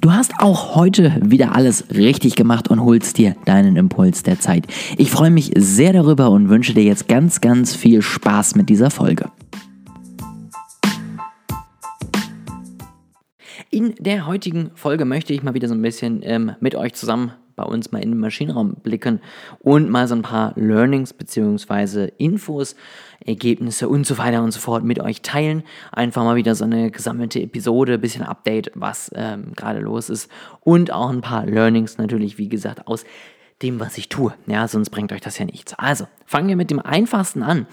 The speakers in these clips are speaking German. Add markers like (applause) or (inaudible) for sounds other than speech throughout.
Du hast auch heute wieder alles richtig gemacht und holst dir deinen Impuls der Zeit. Ich freue mich sehr darüber und wünsche dir jetzt ganz, ganz viel Spaß mit dieser Folge. In der heutigen Folge möchte ich mal wieder so ein bisschen ähm, mit euch zusammen bei uns mal in den Maschinenraum blicken und mal so ein paar Learnings bzw. Infos, Ergebnisse und so weiter und so fort mit euch teilen. Einfach mal wieder so eine gesammelte Episode, bisschen Update, was ähm, gerade los ist und auch ein paar Learnings natürlich, wie gesagt, aus dem, was ich tue. Ja, sonst bringt euch das ja nichts. Also, fangen wir mit dem einfachsten an.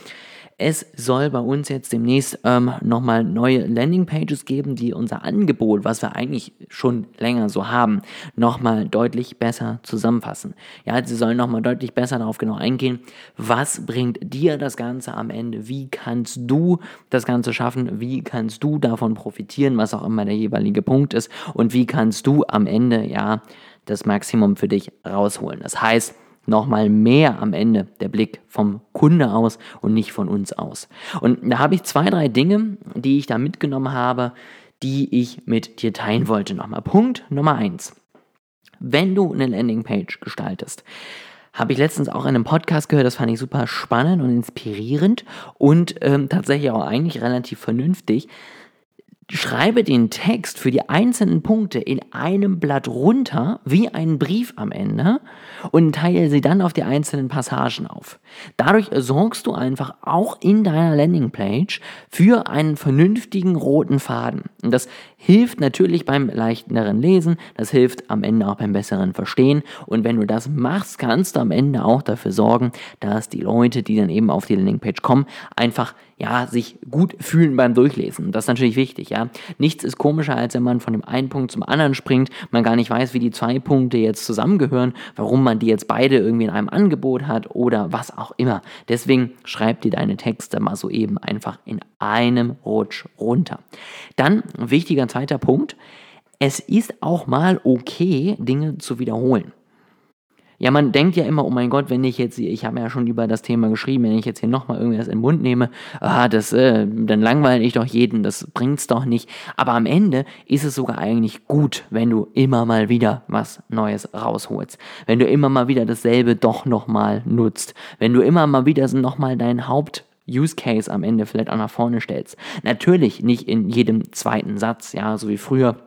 Es soll bei uns jetzt demnächst ähm, nochmal neue Landingpages geben, die unser Angebot, was wir eigentlich schon länger so haben, nochmal deutlich besser zusammenfassen. Ja, sie sollen nochmal deutlich besser darauf genau eingehen, was bringt dir das Ganze am Ende, wie kannst du das Ganze schaffen, wie kannst du davon profitieren, was auch immer der jeweilige Punkt ist und wie kannst du am Ende ja das Maximum für dich rausholen. Das heißt, nochmal mehr am Ende der Blick vom Kunde aus und nicht von uns aus. Und da habe ich zwei, drei Dinge, die ich da mitgenommen habe, die ich mit dir teilen wollte. Nochmal Punkt Nummer eins. Wenn du eine Landingpage gestaltest, habe ich letztens auch in einem Podcast gehört, das fand ich super spannend und inspirierend und ähm, tatsächlich auch eigentlich relativ vernünftig schreibe den Text für die einzelnen Punkte in einem Blatt runter, wie einen Brief am Ende, und teile sie dann auf die einzelnen Passagen auf. Dadurch sorgst du einfach auch in deiner Landingpage für einen vernünftigen roten Faden. Und das hilft natürlich beim leichteren Lesen, das hilft am Ende auch beim besseren Verstehen. Und wenn du das machst, kannst du am Ende auch dafür sorgen, dass die Leute, die dann eben auf die Landingpage kommen, einfach ja, sich gut fühlen beim Durchlesen. Das ist natürlich wichtig, ja. Nichts ist komischer, als wenn man von dem einen Punkt zum anderen springt, man gar nicht weiß, wie die zwei Punkte jetzt zusammengehören, warum man die jetzt beide irgendwie in einem Angebot hat oder was auch immer. Deswegen schreib dir deine Texte mal so eben einfach in einem Rutsch runter. Dann, wichtiger zweiter Punkt, es ist auch mal okay, Dinge zu wiederholen. Ja, man denkt ja immer, oh mein Gott, wenn ich jetzt, ich habe ja schon über das Thema geschrieben, wenn ich jetzt hier nochmal irgendwas in den Mund nehme, ah, das, äh, dann langweile ich doch jeden, das bringt's doch nicht. Aber am Ende ist es sogar eigentlich gut, wenn du immer mal wieder was Neues rausholst. Wenn du immer mal wieder dasselbe doch nochmal nutzt. Wenn du immer mal wieder nochmal deinen Haupt Use Case am Ende vielleicht auch nach vorne stellst. Natürlich nicht in jedem zweiten Satz, ja, so wie früher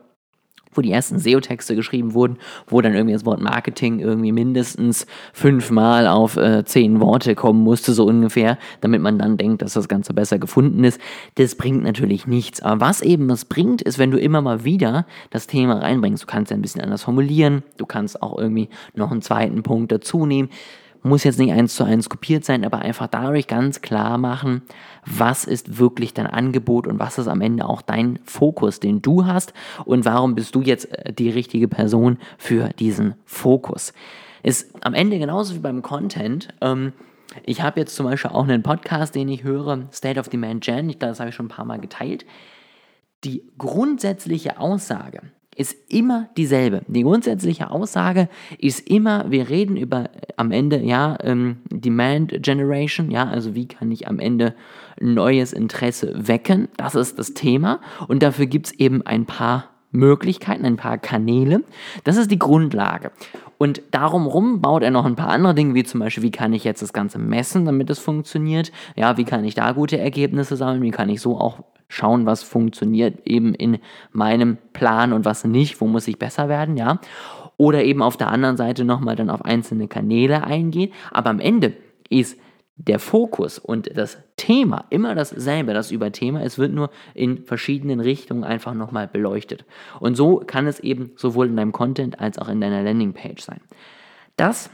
wo die ersten SEO-Texte geschrieben wurden, wo dann irgendwie das Wort Marketing irgendwie mindestens fünfmal auf äh, zehn Worte kommen musste, so ungefähr, damit man dann denkt, dass das Ganze besser gefunden ist. Das bringt natürlich nichts. Aber was eben was bringt, ist, wenn du immer mal wieder das Thema reinbringst. Du kannst ja ein bisschen anders formulieren, du kannst auch irgendwie noch einen zweiten Punkt dazu nehmen muss jetzt nicht eins zu eins kopiert sein, aber einfach dadurch ganz klar machen, was ist wirklich dein Angebot und was ist am Ende auch dein Fokus, den du hast und warum bist du jetzt äh, die richtige Person für diesen Fokus. Ist am Ende genauso wie beim Content. Ähm, ich habe jetzt zum Beispiel auch einen Podcast, den ich höre, State of Demand Gen, ich glaube, das habe ich schon ein paar Mal geteilt. Die grundsätzliche Aussage, ist immer dieselbe. Die grundsätzliche Aussage ist immer, wir reden über am Ende, ja, ähm, Demand Generation, ja, also wie kann ich am Ende neues Interesse wecken? Das ist das Thema und dafür gibt es eben ein paar Möglichkeiten, ein paar Kanäle. Das ist die Grundlage. Und darum rum baut er noch ein paar andere Dinge, wie zum Beispiel, wie kann ich jetzt das Ganze messen, damit es funktioniert? Ja, wie kann ich da gute Ergebnisse sammeln? Wie kann ich so auch schauen, was funktioniert eben in meinem Plan und was nicht, wo muss ich besser werden, ja. Oder eben auf der anderen Seite nochmal dann auf einzelne Kanäle eingehen. Aber am Ende ist der Fokus und das Thema immer dasselbe, das Überthema. Es wird nur in verschiedenen Richtungen einfach nochmal beleuchtet. Und so kann es eben sowohl in deinem Content als auch in deiner Landingpage sein. Das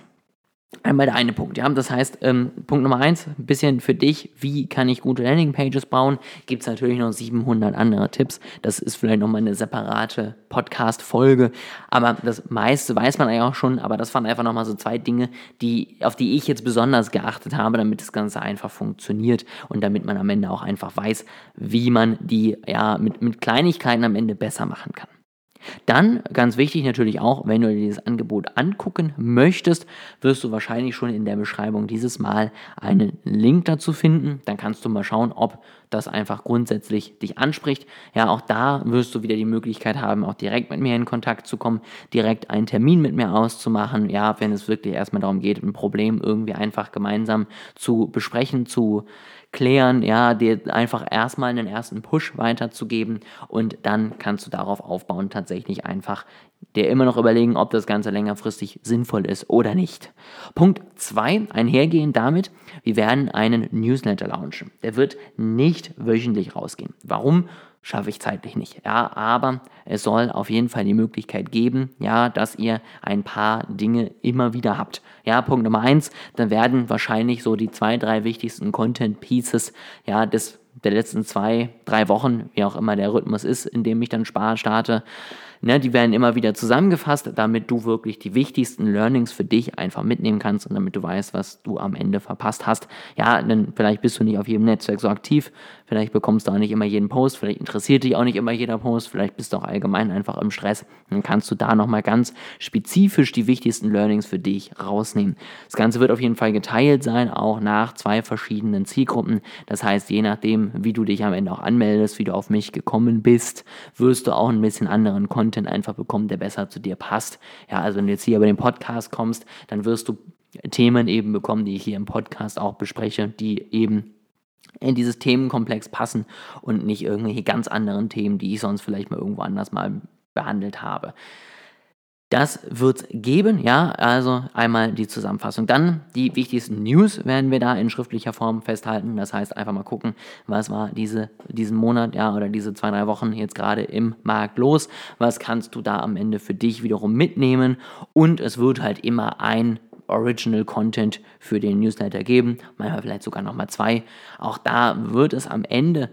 Einmal der eine Punkt, ja. Das heißt, ähm, Punkt Nummer eins, ein bisschen für dich, wie kann ich gute Landingpages bauen? Gibt es natürlich noch 700 andere Tipps. Das ist vielleicht nochmal eine separate Podcast-Folge. Aber das meiste weiß man eigentlich auch schon. Aber das waren einfach nochmal so zwei Dinge, die, auf die ich jetzt besonders geachtet habe, damit das Ganze einfach funktioniert und damit man am Ende auch einfach weiß, wie man die, ja, mit, mit Kleinigkeiten am Ende besser machen kann. Dann, ganz wichtig natürlich auch, wenn du dir dieses Angebot angucken möchtest, wirst du wahrscheinlich schon in der Beschreibung dieses Mal einen Link dazu finden. Dann kannst du mal schauen, ob das einfach grundsätzlich dich anspricht. Ja, auch da wirst du wieder die Möglichkeit haben, auch direkt mit mir in Kontakt zu kommen, direkt einen Termin mit mir auszumachen. Ja, wenn es wirklich erstmal darum geht, ein Problem irgendwie einfach gemeinsam zu besprechen, zu klären, ja, dir einfach erstmal einen ersten Push weiterzugeben und dann kannst du darauf aufbauen, tatsächlich einfach dir immer noch überlegen, ob das Ganze längerfristig sinnvoll ist oder nicht. Punkt 2, einhergehend damit, wir werden einen Newsletter launchen. Der wird nicht wöchentlich rausgehen. Warum? schaffe ich zeitlich nicht. Ja, aber es soll auf jeden Fall die Möglichkeit geben, ja, dass ihr ein paar Dinge immer wieder habt. Ja, Punkt Nummer eins, dann werden wahrscheinlich so die zwei, drei wichtigsten Content Pieces, ja, des der letzten zwei, drei Wochen, wie auch immer der Rhythmus ist, in dem ich dann starte, Ne, die werden immer wieder zusammengefasst, damit du wirklich die wichtigsten Learnings für dich einfach mitnehmen kannst und damit du weißt, was du am Ende verpasst hast. Ja, denn vielleicht bist du nicht auf jedem Netzwerk so aktiv, vielleicht bekommst du auch nicht immer jeden Post, vielleicht interessiert dich auch nicht immer jeder Post, vielleicht bist du auch allgemein einfach im Stress. Dann kannst du da nochmal ganz spezifisch die wichtigsten Learnings für dich rausnehmen. Das Ganze wird auf jeden Fall geteilt sein, auch nach zwei verschiedenen Zielgruppen. Das heißt, je nachdem, wie du dich am Ende auch anmeldest, wie du auf mich gekommen bist, wirst du auch ein bisschen anderen Content Content einfach bekommen, der besser zu dir passt. Ja, also wenn du jetzt hier über den Podcast kommst, dann wirst du Themen eben bekommen, die ich hier im Podcast auch bespreche, die eben in dieses Themenkomplex passen und nicht irgendwelche ganz anderen Themen, die ich sonst vielleicht mal irgendwo anders mal behandelt habe. Das wird es geben, ja, also einmal die Zusammenfassung. Dann die wichtigsten News werden wir da in schriftlicher Form festhalten. Das heißt, einfach mal gucken, was war diese, diesen Monat, ja, oder diese zwei, drei Wochen jetzt gerade im Markt los. Was kannst du da am Ende für dich wiederum mitnehmen? Und es wird halt immer ein Original Content für den Newsletter geben, manchmal vielleicht sogar nochmal zwei. Auch da wird es am Ende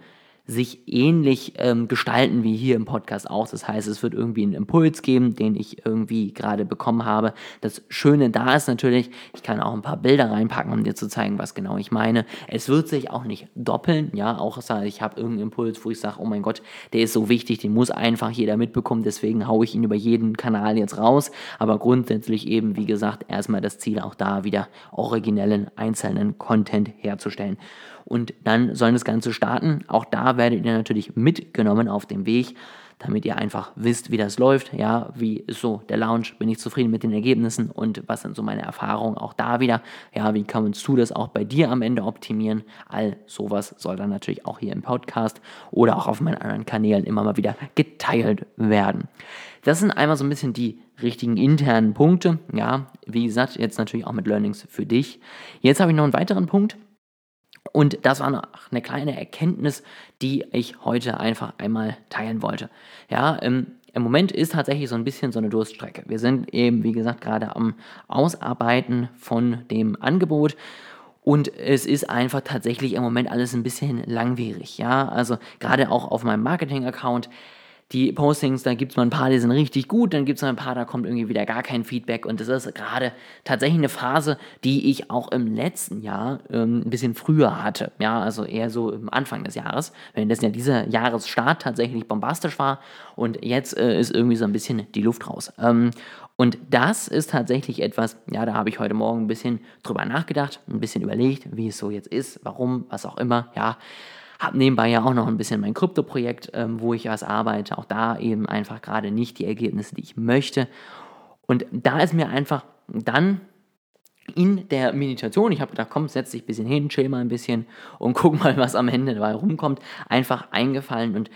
sich ähnlich ähm, gestalten wie hier im Podcast auch. Das heißt, es wird irgendwie einen Impuls geben, den ich irgendwie gerade bekommen habe. Das Schöne da ist natürlich, ich kann auch ein paar Bilder reinpacken, um dir zu zeigen, was genau ich meine. Es wird sich auch nicht doppeln, ja, auch ich habe irgendeinen Impuls, wo ich sage, oh mein Gott, der ist so wichtig, den muss einfach jeder mitbekommen, deswegen haue ich ihn über jeden Kanal jetzt raus. Aber grundsätzlich eben, wie gesagt, erstmal das Ziel auch da wieder originellen einzelnen Content herzustellen und dann soll das Ganze starten. Auch da werdet ihr natürlich mitgenommen auf dem Weg, damit ihr einfach wisst, wie das läuft. Ja, wie ist so der Launch? Bin ich zufrieden mit den Ergebnissen und was sind so meine Erfahrungen auch da wieder? Ja, wie kannst du das auch bei dir am Ende optimieren? All sowas soll dann natürlich auch hier im Podcast oder auch auf meinen anderen Kanälen immer mal wieder geteilt werden. Das sind einmal so ein bisschen die richtigen internen Punkte. Ja, wie gesagt, jetzt natürlich auch mit Learnings für dich. Jetzt habe ich noch einen weiteren Punkt. Und das war noch eine kleine Erkenntnis, die ich heute einfach einmal teilen wollte. Ja, im, im Moment ist tatsächlich so ein bisschen so eine Durststrecke. Wir sind eben, wie gesagt, gerade am Ausarbeiten von dem Angebot. Und es ist einfach tatsächlich im Moment alles ein bisschen langwierig. Ja, also gerade auch auf meinem Marketing-Account die Postings, da gibt es mal ein paar, die sind richtig gut, dann gibt es mal ein paar, da kommt irgendwie wieder gar kein Feedback. Und das ist gerade tatsächlich eine Phase, die ich auch im letzten Jahr ähm, ein bisschen früher hatte. Ja, also eher so im Anfang des Jahres, wenn das ja dieser Jahresstart tatsächlich bombastisch war. Und jetzt äh, ist irgendwie so ein bisschen die Luft raus. Ähm, und das ist tatsächlich etwas, ja, da habe ich heute Morgen ein bisschen drüber nachgedacht, ein bisschen überlegt, wie es so jetzt ist, warum, was auch immer, ja. Habe nebenbei ja auch noch ein bisschen mein Krypto-Projekt, ähm, wo ich was arbeite. Auch da eben einfach gerade nicht die Ergebnisse, die ich möchte. Und da ist mir einfach dann in der Meditation, ich habe gedacht, komm, setz dich ein bisschen hin, chill mal ein bisschen und (laughs) guck mal, was am Ende dabei rumkommt, einfach eingefallen und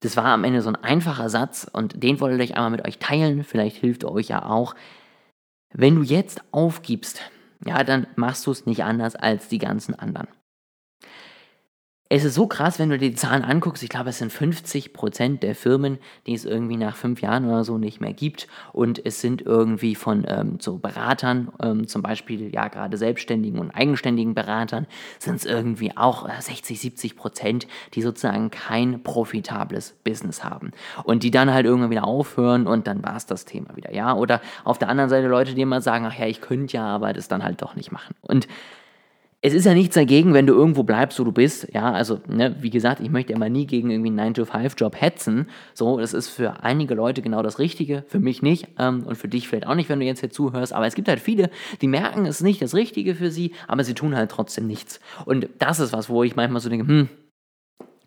das war am Ende so ein einfacher Satz und den wollte ich einmal mit euch teilen, vielleicht hilft er euch ja auch. Wenn du jetzt aufgibst, ja, dann machst du es nicht anders als die ganzen anderen es ist so krass, wenn du dir die Zahlen anguckst. Ich glaube, es sind 50 Prozent der Firmen, die es irgendwie nach fünf Jahren oder so nicht mehr gibt. Und es sind irgendwie von ähm, so Beratern, ähm, zum Beispiel ja gerade selbstständigen und eigenständigen Beratern, sind es irgendwie auch 60, 70 Prozent, die sozusagen kein profitables Business haben. Und die dann halt irgendwann wieder aufhören und dann war es das Thema wieder. Ja, oder auf der anderen Seite Leute, die immer sagen, ach ja, ich könnte ja, aber das dann halt doch nicht machen. Und es ist ja nichts dagegen, wenn du irgendwo bleibst, wo du bist. Ja, also, ne, wie gesagt, ich möchte immer nie gegen irgendwie einen 9-to-5-Job hetzen. So, das ist für einige Leute genau das Richtige, für mich nicht ähm, und für dich vielleicht auch nicht, wenn du jetzt hier zuhörst. Aber es gibt halt viele, die merken, es ist nicht das Richtige für sie, aber sie tun halt trotzdem nichts. Und das ist was, wo ich manchmal so denke, hm,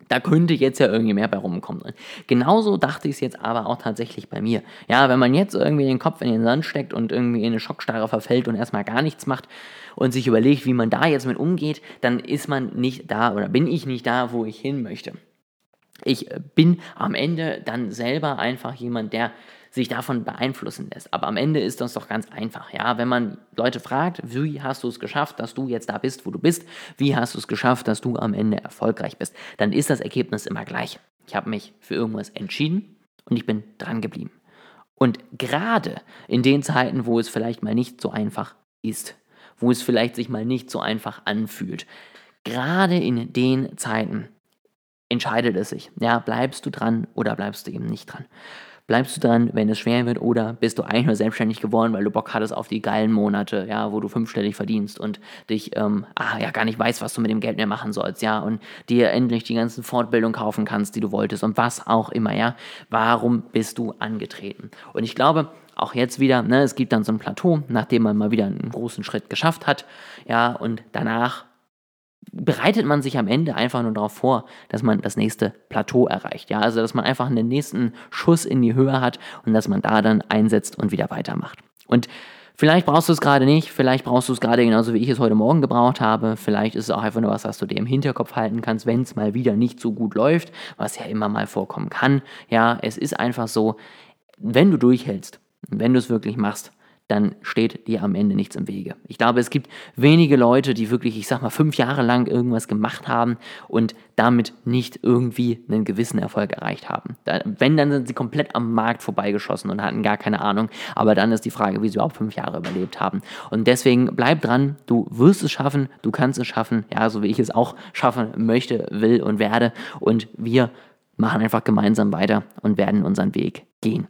da könnte jetzt ja irgendwie mehr bei rumkommen. Genauso dachte ich es jetzt aber auch tatsächlich bei mir. Ja, wenn man jetzt irgendwie den Kopf in den Sand steckt und irgendwie in eine Schockstarre verfällt und erstmal gar nichts macht und sich überlegt, wie man da jetzt mit umgeht, dann ist man nicht da oder bin ich nicht da, wo ich hin möchte. Ich bin am Ende dann selber einfach jemand, der sich davon beeinflussen lässt. Aber am Ende ist das doch ganz einfach. Ja, wenn man Leute fragt, wie hast du es geschafft, dass du jetzt da bist, wo du bist, wie hast du es geschafft, dass du am Ende erfolgreich bist, dann ist das Ergebnis immer gleich. Ich habe mich für irgendwas entschieden und ich bin dran geblieben. Und gerade in den Zeiten, wo es vielleicht mal nicht so einfach ist, wo es vielleicht sich mal nicht so einfach anfühlt, gerade in den Zeiten entscheidet es sich. Ja, bleibst du dran oder bleibst du eben nicht dran? Bleibst du dran, wenn es schwer wird, oder bist du eigentlich nur selbstständig geworden, weil du Bock hattest auf die geilen Monate, ja, wo du fünfstellig verdienst und dich, ähm, ah, ja, gar nicht weißt, was du mit dem Geld mehr machen sollst, ja, und dir endlich die ganzen Fortbildungen kaufen kannst, die du wolltest und was auch immer, ja. Warum bist du angetreten? Und ich glaube, auch jetzt wieder, ne, es gibt dann so ein Plateau, nachdem man mal wieder einen großen Schritt geschafft hat, ja, und danach bereitet man sich am Ende einfach nur darauf vor, dass man das nächste Plateau erreicht. Ja, also dass man einfach einen nächsten Schuss in die Höhe hat und dass man da dann einsetzt und wieder weitermacht. Und vielleicht brauchst du es gerade nicht, vielleicht brauchst du es gerade genauso wie ich es heute Morgen gebraucht habe. Vielleicht ist es auch einfach nur was, was du dir im Hinterkopf halten kannst, wenn es mal wieder nicht so gut läuft, was ja immer mal vorkommen kann. Ja, es ist einfach so, wenn du durchhältst, wenn du es wirklich machst, dann steht dir am Ende nichts im Wege. Ich glaube, es gibt wenige Leute, die wirklich, ich sag mal, fünf Jahre lang irgendwas gemacht haben und damit nicht irgendwie einen gewissen Erfolg erreicht haben. Da, wenn, dann sind sie komplett am Markt vorbeigeschossen und hatten gar keine Ahnung. Aber dann ist die Frage, wie sie überhaupt fünf Jahre überlebt haben. Und deswegen bleib dran, du wirst es schaffen, du kannst es schaffen, ja, so wie ich es auch schaffen möchte, will und werde. Und wir machen einfach gemeinsam weiter und werden unseren Weg gehen.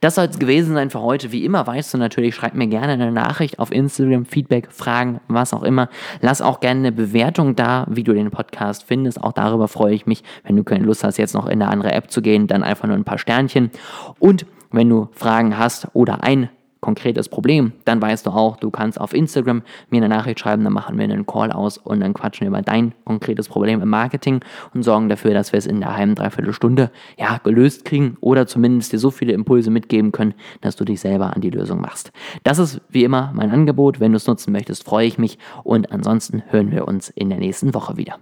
Das soll es gewesen sein für heute. Wie immer weißt du natürlich, schreib mir gerne eine Nachricht auf Instagram, Feedback, Fragen, was auch immer. Lass auch gerne eine Bewertung da, wie du den Podcast findest. Auch darüber freue ich mich. Wenn du keine Lust hast, jetzt noch in eine andere App zu gehen, dann einfach nur ein paar Sternchen. Und wenn du Fragen hast oder ein konkretes Problem, dann weißt du auch, du kannst auf Instagram mir eine Nachricht schreiben, dann machen wir einen Call aus und dann quatschen wir über dein konkretes Problem im Marketing und sorgen dafür, dass wir es in der halben, dreiviertel Stunde ja, gelöst kriegen oder zumindest dir so viele Impulse mitgeben können, dass du dich selber an die Lösung machst. Das ist wie immer mein Angebot. Wenn du es nutzen möchtest, freue ich mich und ansonsten hören wir uns in der nächsten Woche wieder.